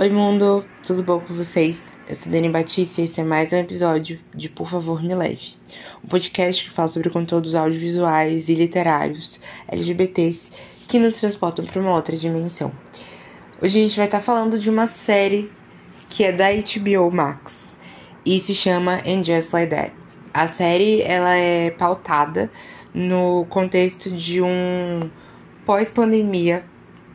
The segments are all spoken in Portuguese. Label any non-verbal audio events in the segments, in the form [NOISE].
Oi, mundo, tudo bom com vocês? Eu sou Dani Batista e esse é mais um episódio de Por Favor Me Leve, um podcast que fala sobre conteúdos audiovisuais e literários LGBTs que nos transportam para uma outra dimensão. Hoje a gente vai estar falando de uma série que é da HBO Max e se chama And Just Like That. A série ela é pautada no contexto de um pós-pandemia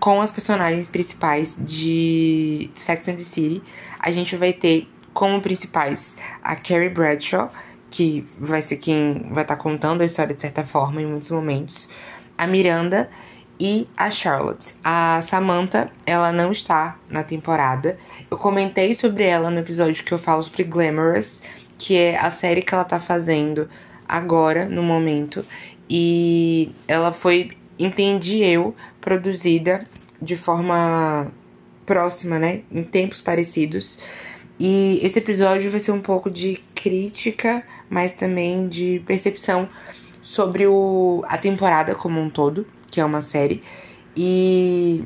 com as personagens principais de Sex and the City. A gente vai ter como principais a Carrie Bradshaw, que vai ser quem vai estar tá contando a história de certa forma em muitos momentos, a Miranda e a Charlotte. A Samantha, ela não está na temporada. Eu comentei sobre ela no episódio que eu falo sobre Glamorous, que é a série que ela tá fazendo agora, no momento. E ela foi, entendi eu, produzida de forma próxima, né? Em tempos parecidos. E esse episódio vai ser um pouco de crítica, mas também de percepção sobre o, a temporada como um todo, que é uma série. E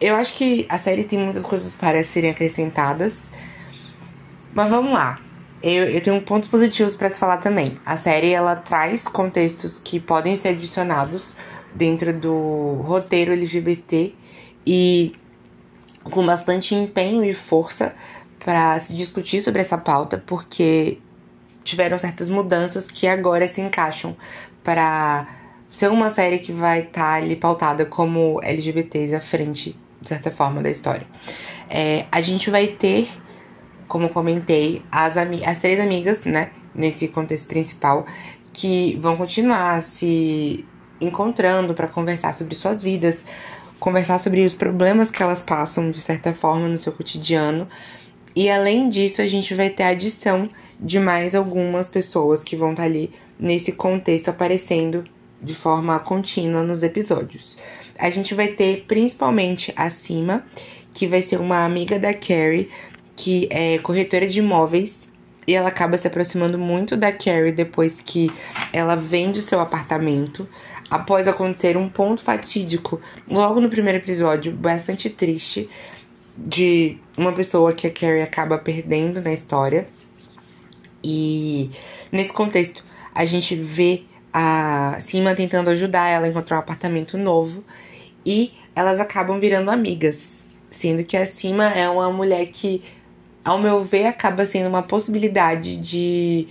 eu acho que a série tem muitas coisas para serem acrescentadas. Mas vamos lá. Eu, eu tenho pontos positivos para se falar também. A série ela traz contextos que podem ser adicionados dentro do roteiro LGBT e com bastante empenho e força para se discutir sobre essa pauta, porque tiveram certas mudanças que agora se encaixam para ser uma série que vai estar tá ali pautada como LGBTs à frente, de certa forma, da história. É, a gente vai ter, como comentei, as, as três amigas, né, nesse contexto principal, que vão continuar se encontrando para conversar sobre suas vidas, conversar sobre os problemas que elas passam de certa forma no seu cotidiano. E além disso, a gente vai ter a adição de mais algumas pessoas que vão estar tá ali nesse contexto aparecendo de forma contínua nos episódios. A gente vai ter principalmente a Cima, que vai ser uma amiga da Carrie, que é corretora de imóveis e ela acaba se aproximando muito da Carrie depois que ela vende o seu apartamento após acontecer um ponto fatídico logo no primeiro episódio, bastante triste, de uma pessoa que a Carrie acaba perdendo na história. E nesse contexto, a gente vê a Sima tentando ajudar ela a encontrar um apartamento novo e elas acabam virando amigas, sendo que a Sima é uma mulher que, ao meu ver, acaba sendo uma possibilidade de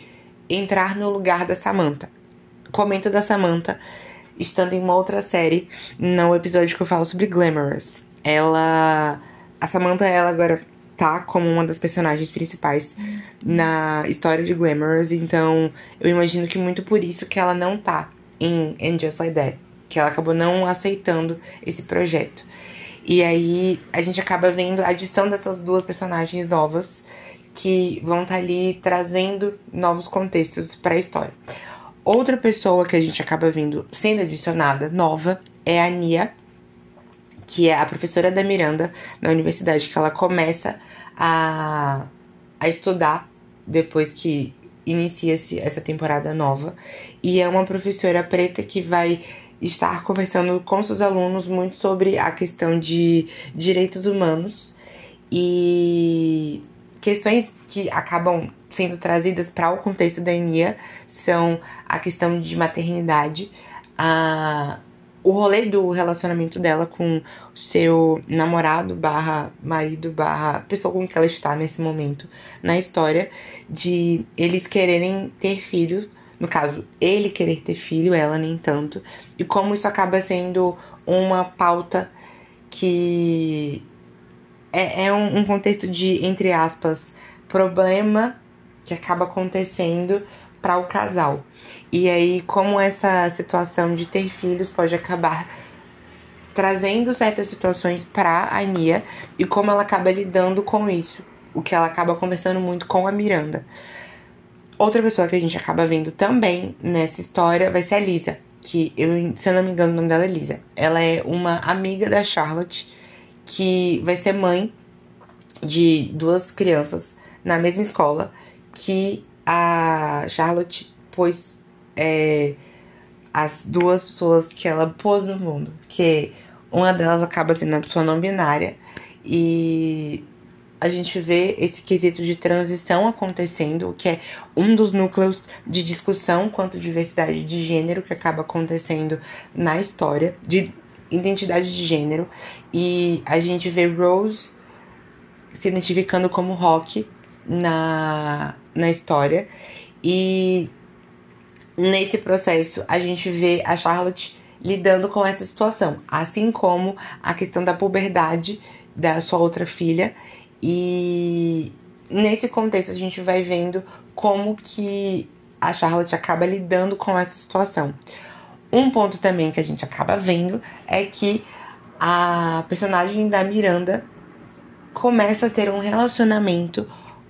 entrar no lugar da Samantha. Comenta da Samantha estando em uma outra série, no episódio que eu falo sobre Glamorous. Ela. A Samantha, ela agora tá como uma das personagens principais na história de Glamorous, então eu imagino que muito por isso que ela não tá em And Just Like That, que ela acabou não aceitando esse projeto. E aí a gente acaba vendo a adição dessas duas personagens novas que vão estar tá ali trazendo novos contextos para a história. Outra pessoa que a gente acaba vendo sendo adicionada, nova, é a Nia, que é a professora da Miranda na universidade, que ela começa a, a estudar depois que inicia-se essa temporada nova. E é uma professora preta que vai estar conversando com seus alunos muito sobre a questão de direitos humanos e questões que acabam sendo trazidas para o contexto da Enia são a questão de maternidade, a, o rolê do relacionamento dela com seu namorado barra marido barra pessoa com que ela está nesse momento na história, de eles quererem ter filho, no caso, ele querer ter filho, ela nem tanto, e como isso acaba sendo uma pauta que é, é um, um contexto de, entre aspas, problema que acaba acontecendo para o casal. E aí, como essa situação de ter filhos pode acabar trazendo certas situações para a Nia e como ela acaba lidando com isso, o que ela acaba conversando muito com a Miranda. Outra pessoa que a gente acaba vendo também nessa história vai ser a Lisa, que eu, se eu não me engano, o nome dela é Lisa. Ela é uma amiga da Charlotte que vai ser mãe de duas crianças na mesma escola que a Charlotte pôs é, as duas pessoas que ela pôs no mundo. Que uma delas acaba sendo a pessoa não binária E a gente vê esse quesito de transição acontecendo, que é um dos núcleos de discussão quanto diversidade de gênero que acaba acontecendo na história, de identidade de gênero. E a gente vê Rose se identificando como rock na, na história. E nesse processo a gente vê a Charlotte lidando com essa situação, assim como a questão da puberdade da sua outra filha e nesse contexto a gente vai vendo como que a Charlotte acaba lidando com essa situação. Um ponto também que a gente acaba vendo é que a personagem da Miranda começa a ter um relacionamento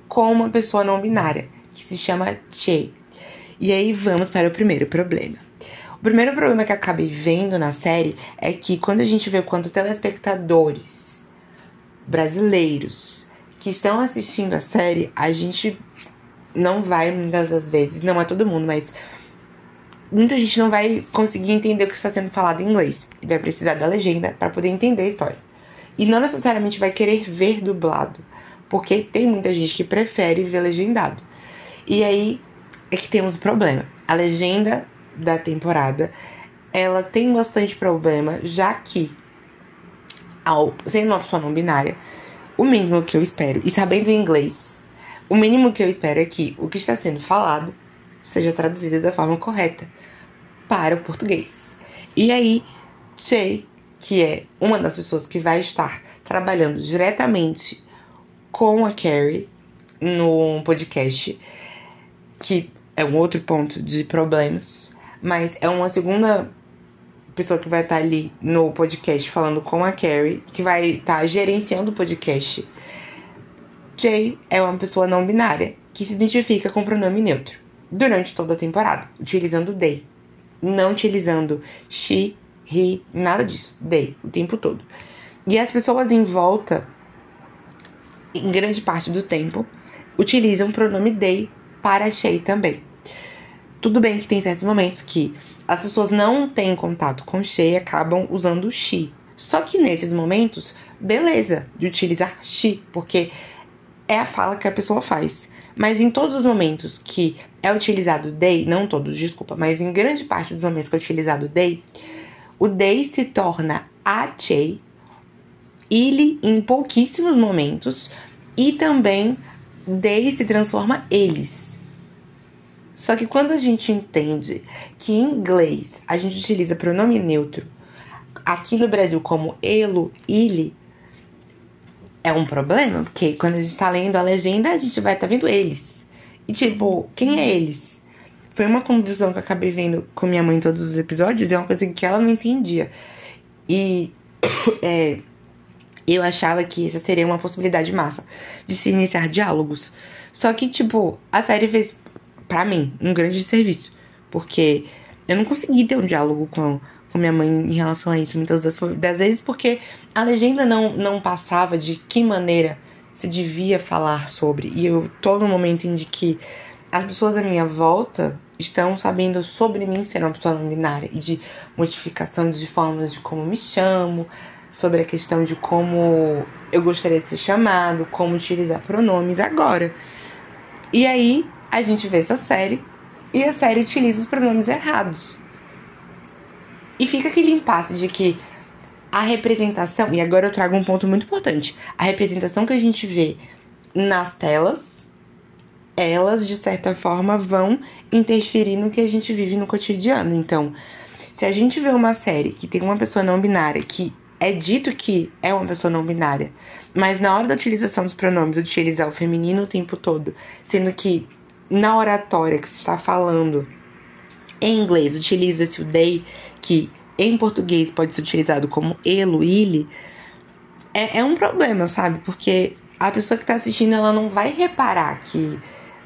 com uma pessoa não binária, que se chama Che. E aí vamos para o primeiro problema. O primeiro problema que eu acabei vendo na série é que quando a gente vê quanto telespectadores brasileiros que estão assistindo a série, a gente não vai muitas das vezes, não é todo mundo, mas muita gente não vai conseguir entender o que está sendo falado em inglês. Vai precisar da legenda para poder entender a história. E não necessariamente vai querer ver dublado, porque tem muita gente que prefere ver legendado. E aí é que temos um problema. A legenda da temporada, ela tem bastante problema, já que ao, sendo uma pessoa não binária, o mínimo que eu espero, e sabendo inglês, o mínimo que eu espero é que o que está sendo falado seja traduzido da forma correta para o português. E aí, Che, que é uma das pessoas que vai estar trabalhando diretamente com a Carrie no podcast, que é um outro ponto de problemas, mas é uma segunda pessoa que vai estar ali no podcast falando com a Carrie, que vai estar gerenciando o podcast. Jay é uma pessoa não binária que se identifica com pronome neutro durante toda a temporada, utilizando they, não utilizando she, he, nada disso, they, o tempo todo. E as pessoas em volta, em grande parte do tempo, utilizam o pronome they para she também. Tudo bem que tem certos momentos que as pessoas não têm contato com she e acabam usando she. Só que nesses momentos, beleza de utilizar she, porque é a fala que a pessoa faz. Mas em todos os momentos que é utilizado they, não todos, desculpa, mas em grande parte dos momentos que é utilizado they, o they se torna a che, ele em pouquíssimos momentos, e também they se transforma eles. Só que quando a gente entende que em inglês a gente utiliza pronome neutro, aqui no Brasil como elo, ele, é um problema, porque quando a gente tá lendo a legenda, a gente vai tá vendo eles. E tipo, quem é eles? Foi uma confusão que eu acabei vendo com minha mãe em todos os episódios, é uma coisa que ela não entendia. E [COUGHS] é, eu achava que essa seria uma possibilidade massa de se iniciar diálogos. Só que, tipo, a série fez para mim, um grande serviço. Porque eu não consegui ter um diálogo com, com minha mãe em relação a isso muitas das, das vezes, porque a legenda não, não passava de que maneira se devia falar sobre. E eu tô no momento em que as pessoas à minha volta estão sabendo sobre mim ser uma pessoa não binária e de modificação de formas de como me chamo, sobre a questão de como eu gostaria de ser chamado, como utilizar pronomes agora. E aí a gente vê essa série e a série utiliza os pronomes errados. E fica aquele impasse de que a representação, e agora eu trago um ponto muito importante: a representação que a gente vê nas telas, elas de certa forma vão interferir no que a gente vive no cotidiano. Então, se a gente vê uma série que tem uma pessoa não binária que é dito que é uma pessoa não binária, mas na hora da utilização dos pronomes utilizar o feminino o tempo todo, sendo que na oratória que se está falando em inglês utiliza-se o they, que em português pode ser utilizado como elo, ele, é, é um problema, sabe? Porque a pessoa que está assistindo ela não vai reparar que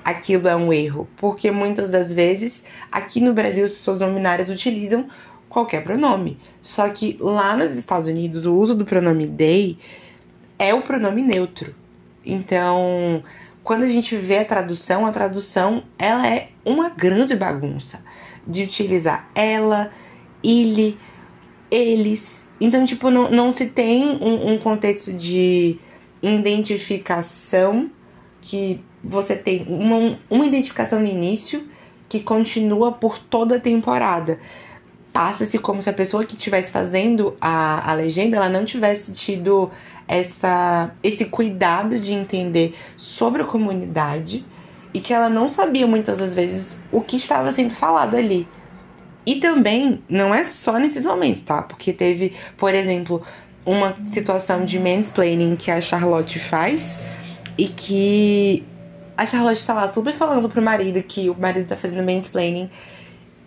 aquilo é um erro, porque muitas das vezes aqui no Brasil as pessoas não binárias utilizam qualquer pronome. Só que lá nos Estados Unidos o uso do pronome they é o pronome neutro. Então, quando a gente vê a tradução, a tradução ela é uma grande bagunça de utilizar ela, ele, eles. Então, tipo, não, não se tem um, um contexto de identificação que você tem uma, uma identificação no início que continua por toda a temporada. Passa-se como se a pessoa que estivesse fazendo a, a legenda ela não tivesse tido essa, esse cuidado de entender sobre a comunidade e que ela não sabia muitas das vezes o que estava sendo falado ali. E também não é só nesses momentos, tá? Porque teve, por exemplo, uma situação de mansplaining que a Charlotte faz e que a Charlotte tá lá super falando pro marido que o marido tá fazendo mansplaining.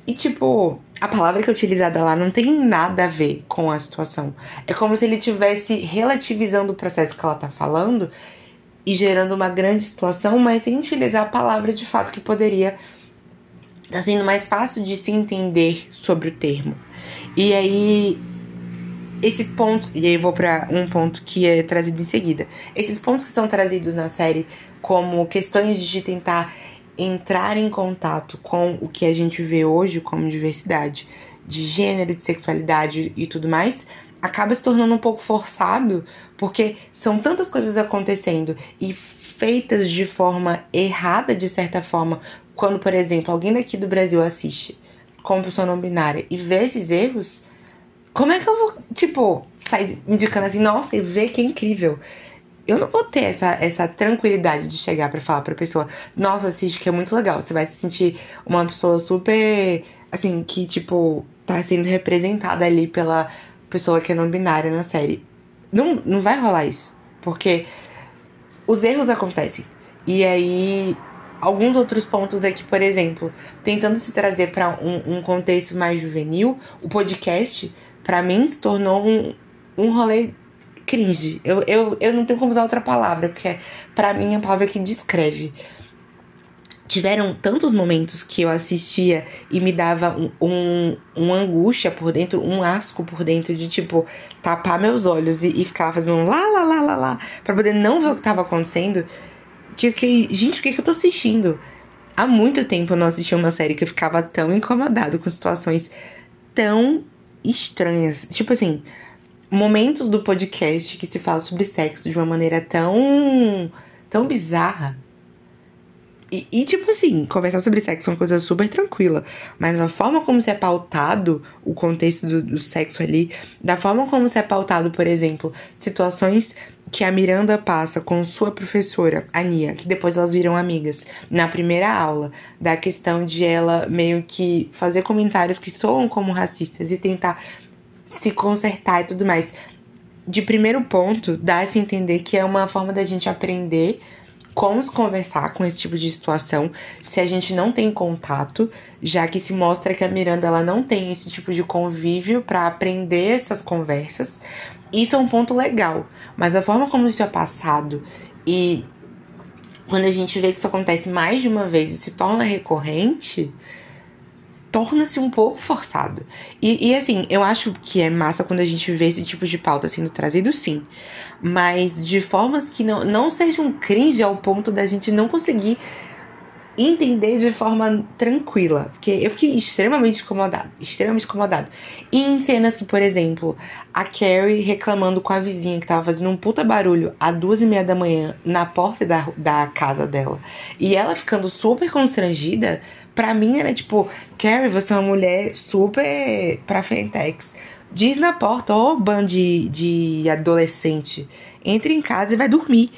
E tipo, a palavra que é utilizada lá não tem nada a ver com a situação. É como se ele tivesse relativizando o processo que ela tá falando e gerando uma grande situação, mas sem utilizar a palavra de fato que poderia tá sendo mais fácil de se entender sobre o termo. E aí esses pontos, e aí eu vou para um ponto que é trazido em seguida. Esses pontos que são trazidos na série como questões de tentar entrar em contato com o que a gente vê hoje como diversidade de gênero, de sexualidade e tudo mais, acaba se tornando um pouco forçado, porque são tantas coisas acontecendo e feitas de forma errada, de certa forma, quando, por exemplo, alguém daqui do Brasil assiste como pessoa não binária e vê esses erros, como é que eu vou, tipo, sair indicando assim, nossa, e ver que é incrível? Eu não vou ter essa, essa tranquilidade de chegar para falar pra pessoa, nossa, assiste que é muito legal. Você vai se sentir uma pessoa super, assim, que, tipo, tá sendo representada ali pela pessoa que é não binária na série. Não, não vai rolar isso. Porque os erros acontecem. E aí alguns outros pontos é que, por exemplo, tentando se trazer para um, um, contexto mais juvenil, o podcast, para mim, se tornou um, um rolê cringe. Eu, eu, eu não tenho como usar outra palavra, porque para mim é a palavra que descreve. Tiveram tantos momentos que eu assistia e me dava um, um, um, angústia por dentro, um asco por dentro de tipo tapar meus olhos e, e ficar fazendo um lá, lá, lá, lá, lá, pra poder não ver o que tava acontecendo que eu fiquei, gente, o que, que eu tô assistindo? Há muito tempo eu não assistia uma série que eu ficava tão incomodado com situações tão estranhas. Tipo assim, momentos do podcast que se fala sobre sexo de uma maneira tão. tão bizarra. E, e, tipo assim, conversar sobre sexo é uma coisa super tranquila. Mas a forma como se é pautado o contexto do, do sexo ali, da forma como se é pautado, por exemplo, situações que a Miranda passa com sua professora, a Nia, que depois elas viram amigas, na primeira aula, da questão de ela meio que fazer comentários que soam como racistas e tentar se consertar e tudo mais. De primeiro ponto, dá-se a entender que é uma forma da gente aprender como conversar com esse tipo de situação se a gente não tem contato, já que se mostra que a Miranda ela não tem esse tipo de convívio para aprender essas conversas. Isso é um ponto legal, mas a forma como isso é passado e quando a gente vê que isso acontece mais de uma vez e se torna recorrente, torna-se um pouco forçado. E, e, assim, eu acho que é massa quando a gente vê esse tipo de pauta sendo trazido, sim. Mas de formas que não, não sejam cringe ao ponto da gente não conseguir entender de forma tranquila. Porque eu fiquei extremamente incomodado. Extremamente incomodado. E em cenas que, por exemplo, a Carrie reclamando com a vizinha que tava fazendo um puta barulho às duas e meia da manhã na porta da, da casa dela. E ela ficando super constrangida. Pra mim era tipo, Carrie, você é uma mulher super pra Fentex. Diz na porta, ô oh, band de, de adolescente, entre em casa e vai dormir.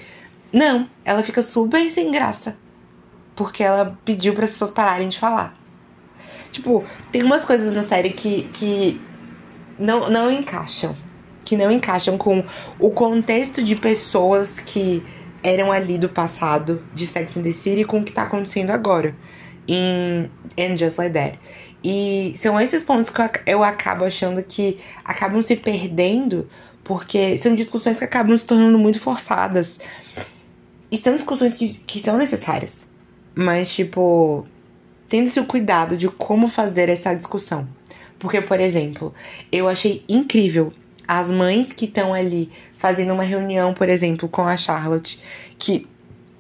Não, ela fica super sem graça porque ela pediu para as pessoas pararem de falar. Tipo, tem umas coisas na série que, que não, não encaixam. Que não encaixam com o contexto de pessoas que eram ali do passado de Sex and the City com o que tá acontecendo agora em And Just Like That. E são esses pontos que eu acabo achando que acabam se perdendo porque são discussões que acabam se tornando muito forçadas. E são discussões que, que são necessárias mas, tipo, tendo-se o cuidado de como fazer essa discussão. Porque, por exemplo, eu achei incrível as mães que estão ali fazendo uma reunião, por exemplo, com a Charlotte, que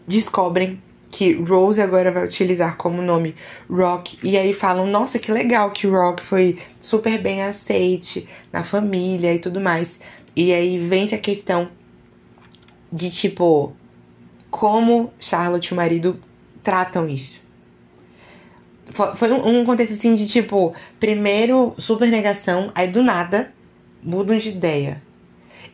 descobrem que Rose agora vai utilizar como nome Rock, e aí falam: nossa, que legal que Rock foi super bem aceite na família e tudo mais. E aí vem a questão de tipo como Charlotte e o marido tratam isso. Foi, um, contexto assim de tipo, primeiro super negação, aí do nada mudam de ideia.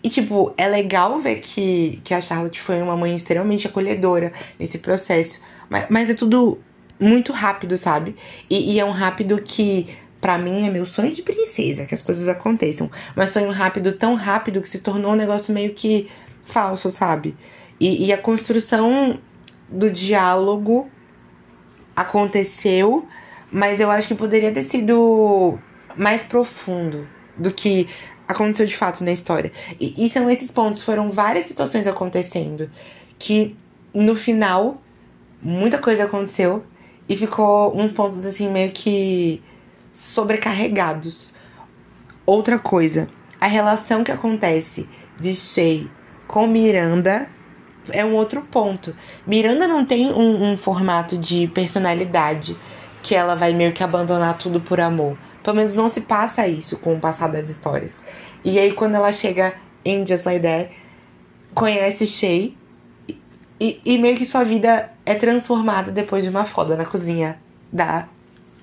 E, tipo, é legal ver que, que a Charlotte foi uma mãe extremamente acolhedora nesse processo. Mas, mas é tudo muito rápido, sabe? E, e é um rápido que, para mim, é meu sonho de princesa, que as coisas aconteçam. Mas sonho rápido, tão rápido que se tornou um negócio meio que falso, sabe? E, e a construção do diálogo aconteceu, mas eu acho que poderia ter sido mais profundo do que aconteceu de fato na história. E, e são esses pontos, foram várias situações acontecendo que no final muita coisa aconteceu e ficou uns pontos assim meio que sobrecarregados. Outra coisa, a relação que acontece de Shay com Miranda é um outro ponto. Miranda não tem um, um, formato de personalidade que ela vai meio que abandonar tudo por amor. Pelo menos não se passa isso com o passar das histórias. E aí, quando ela chega em Just Like That, conhece Shay e, e meio que sua vida é transformada depois de uma foda na cozinha da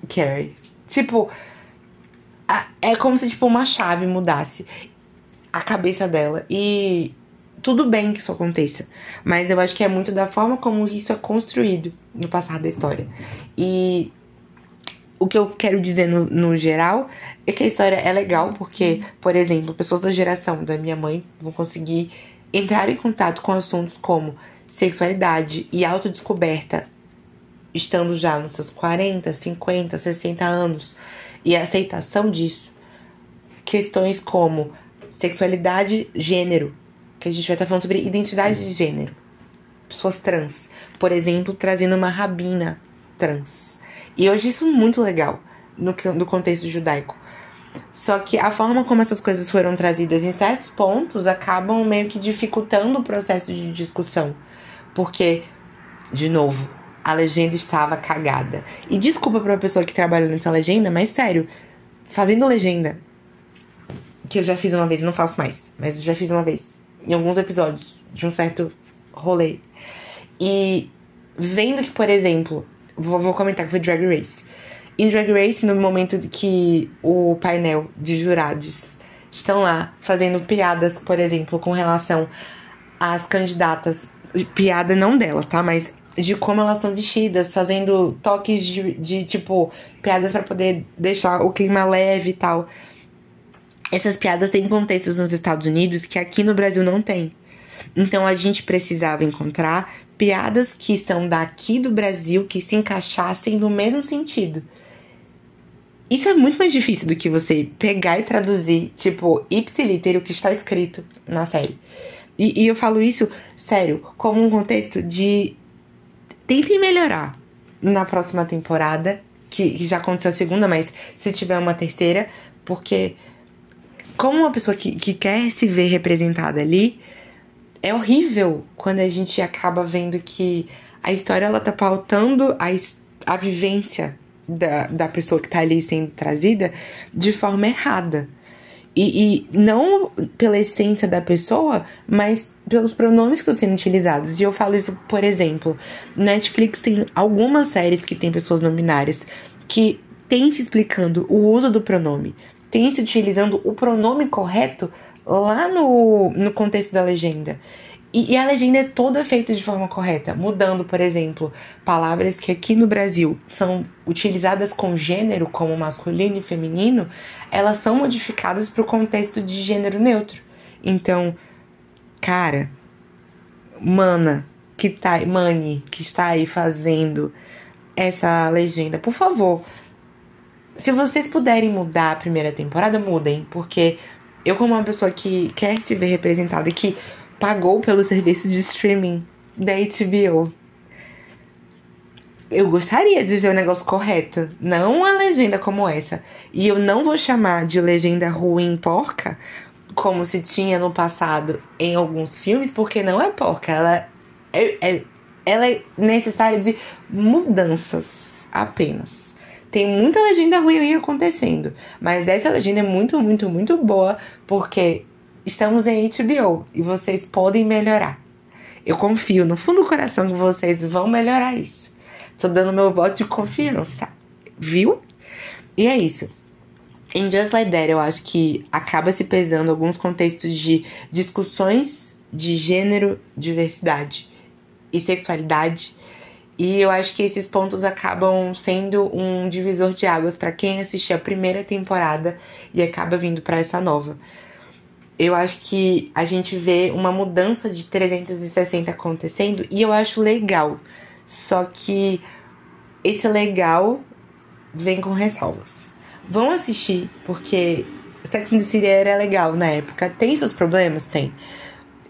Carrie. Tipo, é como se tipo uma chave mudasse a cabeça dela e tudo bem que isso aconteça, mas eu acho que é muito da forma como isso é construído no passado da história. E o que eu quero dizer no, no geral é que a história é legal porque, por exemplo, pessoas da geração da minha mãe vão conseguir entrar em contato com assuntos como sexualidade e autodescoberta, estando já nos seus 40, 50, 60 anos, e a aceitação disso. Questões como sexualidade, gênero, que a gente vai estar falando sobre identidade de gênero. Pessoas trans, por exemplo, trazendo uma rabina trans. E hoje isso é muito legal no, no contexto judaico. Só que a forma como essas coisas foram trazidas em certos pontos acabam meio que dificultando o processo de discussão. Porque, de novo, a legenda estava cagada. E desculpa pra pessoa que trabalha nessa legenda, mas sério, fazendo legenda, que eu já fiz uma vez, não faço mais, mas eu já fiz uma vez, em alguns episódios de um certo rolê. E vendo que, por exemplo, vou, vou comentar que foi Drag Race. Em Drag Race, no momento que o painel de jurados estão lá fazendo piadas, por exemplo, com relação às candidatas, piada não delas, tá? Mas de como elas estão vestidas, fazendo toques de, de tipo, piadas para poder deixar o clima leve e tal. Essas piadas têm contextos nos Estados Unidos que aqui no Brasil não tem. Então a gente precisava encontrar piadas que são daqui do Brasil que se encaixassem no mesmo sentido. Isso é muito mais difícil do que você pegar e traduzir, tipo, ipsiliter o que está escrito na série. E, e, eu falo isso, sério, como um contexto de. Tentem melhorar na próxima temporada, que, que já aconteceu a segunda, mas se tiver uma terceira, porque, como uma pessoa que, que quer se ver representada ali, é horrível quando a gente acaba vendo que a história ela tá pautando a, a vivência da, da pessoa que tá ali sendo trazida de forma errada. E, e, não pela essência da pessoa, mas pelos pronomes que estão sendo utilizados. E eu falo isso, por exemplo, Netflix tem algumas séries que tem pessoas não binárias que tem se explicando o uso do pronome, tem se utilizando o pronome correto lá no, no contexto da legenda. E, e, a legenda é toda feita de forma correta, mudando, por exemplo, palavras que aqui no Brasil são utilizadas com gênero, como masculino e feminino, elas são modificadas para o contexto de gênero neutro. Então, cara, mana, que tá, mani, que está aí fazendo essa legenda, por favor, se vocês puderem mudar a primeira temporada, mudem, porque eu, como uma pessoa que quer se ver representada e que pagou pelo serviço de streaming da HBO, eu gostaria de ver o negócio correto, não uma legenda como essa. E eu não vou chamar de legenda ruim porca, como se tinha no passado em alguns filmes, porque não é porca, ela é, é ela é necessária de mudanças apenas. Tem muita legenda ruim aí acontecendo, mas essa legenda é muito, muito, muito boa porque estamos em HBO e vocês podem melhorar. Eu confio no fundo do coração que vocês vão melhorar isso. Tô dando meu voto de confiança, viu? E é isso. Em Just Like That, eu acho que acaba se pesando alguns contextos de discussões de gênero, diversidade e sexualidade. E eu acho que esses pontos acabam sendo um divisor de águas para quem assistiu a primeira temporada e acaba vindo para essa nova. Eu acho que a gente vê uma mudança de 360 acontecendo e eu acho legal. Só que esse legal vem com ressalvas. Vão assistir, porque Sex and the City era legal na época. Tem seus problemas? Tem.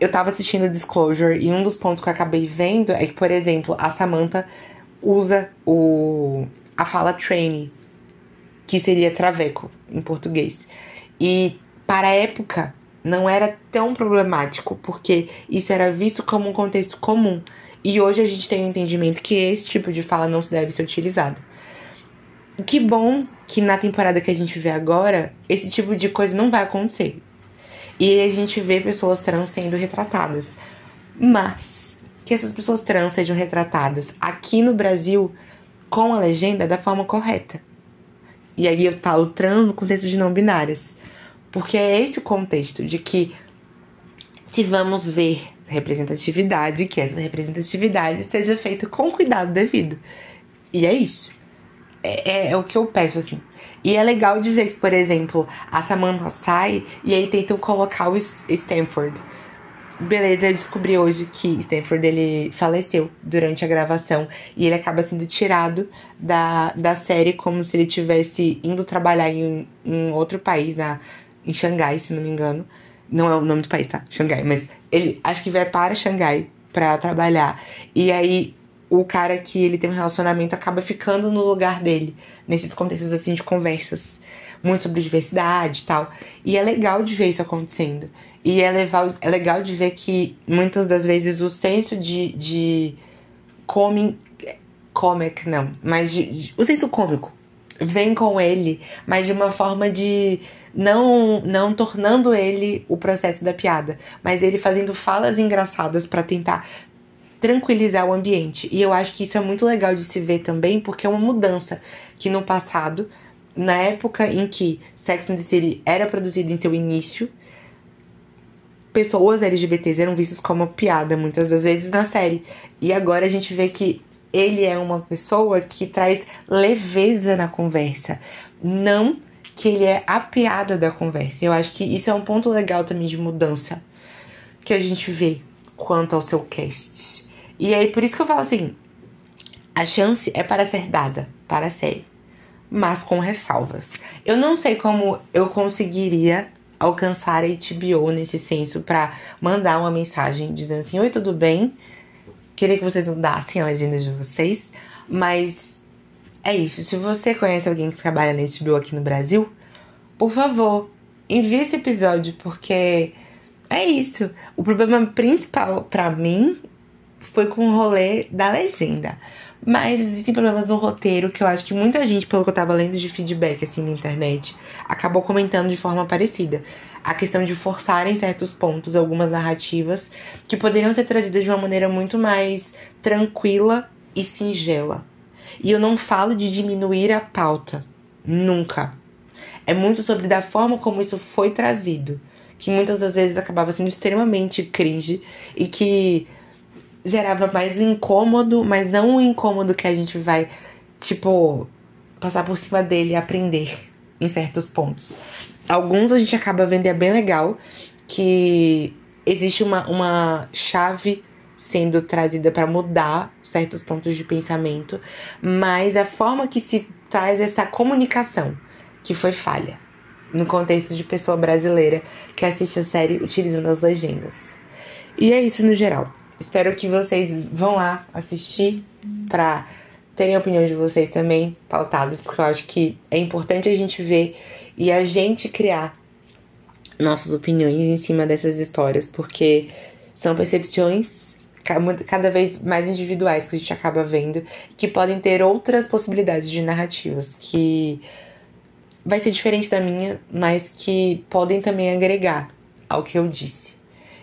Eu tava assistindo Disclosure e um dos pontos que eu acabei vendo é que, por exemplo, a Samantha usa o a fala trainee, que seria traveco em português. E para a época não era tão problemático, porque isso era visto como um contexto comum. E hoje a gente tem o um entendimento que esse tipo de fala não se deve ser utilizado. Que bom que na temporada que a gente vê agora, esse tipo de coisa não vai acontecer. E a gente vê pessoas trans sendo retratadas. Mas que essas pessoas trans sejam retratadas aqui no Brasil com a legenda da forma correta. E aí eu falo trans no contexto de não binárias. Porque é esse o contexto de que se vamos ver representatividade, que essa representatividade seja feita com cuidado devido. E é isso. É, é, é, o que eu peço, assim. E é legal de ver que, por exemplo, a Samantha sai e aí tentam colocar o Stanford. Beleza, eu descobri hoje que Stanford ele faleceu durante a gravação e ele acaba sendo tirado da, da série como se ele tivesse indo trabalhar em, em outro país, na, em Xangai, se não me engano. Não é o nome do país, tá? Xangai, mas ele acho que vai para Xangai para trabalhar. E aí o cara que ele tem um relacionamento acaba ficando no lugar dele, nesses contextos assim de conversas. Muito sobre diversidade e tal. E é legal de ver isso acontecendo. E é legal, é legal de ver que muitas das vezes o senso de. de comic, comic não, mas de, de, o senso cômico vem com ele, mas de uma forma de não não tornando ele o processo da piada, mas ele fazendo falas engraçadas para tentar tranquilizar o ambiente. E eu acho que isso é muito legal de se ver também, porque é uma mudança que no passado, na época em que Sex and the City era produzido em seu início, pessoas LGBTs eram vistas como piada muitas das vezes na série. E agora a gente vê que ele é uma pessoa que traz leveza na conversa, não que ele é a piada da conversa. Eu acho que isso é um ponto legal também de mudança que a gente vê quanto ao seu cast. E aí, por isso que eu falo assim: a chance é para ser dada para a série, mas com ressalvas. Eu não sei como eu conseguiria alcançar a HBO nesse senso para mandar uma mensagem dizendo assim: Oi, tudo bem? Queria que vocês mudassem a legenda de vocês, mas é isso. Se você conhece alguém que trabalha na HBO aqui no Brasil, por favor, envie esse episódio, porque é isso. O problema principal para mim foi com o rolê da legenda. Mas existem problemas no roteiro que eu acho que muita gente, pelo que eu tava lendo de feedback assim na internet, acabou comentando de forma parecida. A questão de forçarem certos pontos, algumas narrativas, que poderiam ser trazidas de uma maneira muito mais tranquila e singela. E eu não falo de diminuir a pauta. Nunca. É muito sobre da forma como isso foi trazido. Que muitas das vezes acabava sendo extremamente cringe e que gerava mais um incômodo, mas não um incômodo que a gente vai, tipo, passar por cima dele e aprender em certos pontos. Alguns a gente acaba vendo é bem legal, que existe uma, uma chave sendo trazida para mudar certos pontos de pensamento, mas a forma que se traz essa comunicação que foi falha no contexto de pessoa brasileira que assiste a série utilizando as legendas. E é isso no geral. Espero que vocês vão lá assistir para terem a opinião de vocês também pautadas, porque eu acho que é importante a gente ver e a gente criar nossas opiniões em cima dessas histórias, porque são percepções cada vez mais individuais que a gente acaba vendo, que podem ter outras possibilidades de narrativas, que vai ser diferente da minha, mas que podem também agregar ao que eu disse.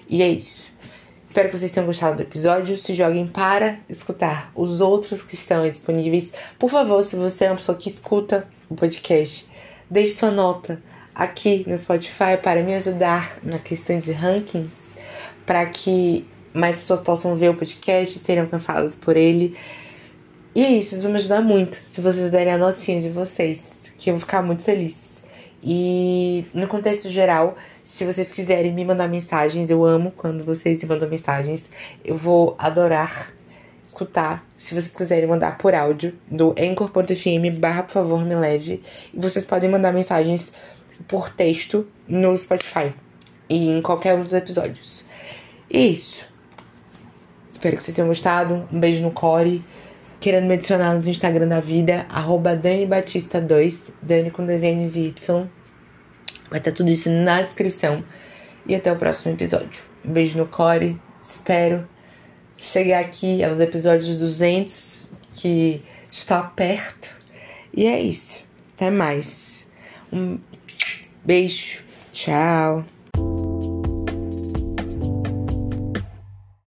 E é isso. Espero que vocês tenham gostado do episódio. Se joguem para escutar os outros que estão disponíveis. Por favor, se você é uma pessoa que escuta o podcast, deixe sua nota aqui no Spotify para me ajudar na questão de rankings, para que mais pessoas possam ver o podcast e serem alcançadas por ele. E é isso, isso vai me ajudar muito se vocês derem a notinha de vocês, que eu vou ficar muito feliz. E no contexto geral, se vocês quiserem me mandar mensagens, eu amo quando vocês me mandam mensagens. Eu vou adorar escutar. Se vocês quiserem mandar por áudio, do anchor.fm barra por favor me leve. E vocês podem mandar mensagens por texto no Spotify e em qualquer um dos episódios. E é isso. Espero que vocês tenham gostado. Um beijo no core querendo me adicionar no Instagram da vida, arroba Dani Batista 2, Dani com desenhos e Y. Vai estar tudo isso na descrição. E até o próximo episódio. Um beijo no core. Espero chegar aqui aos episódios 200, que está perto. E é isso. Até mais. Um beijo. Tchau.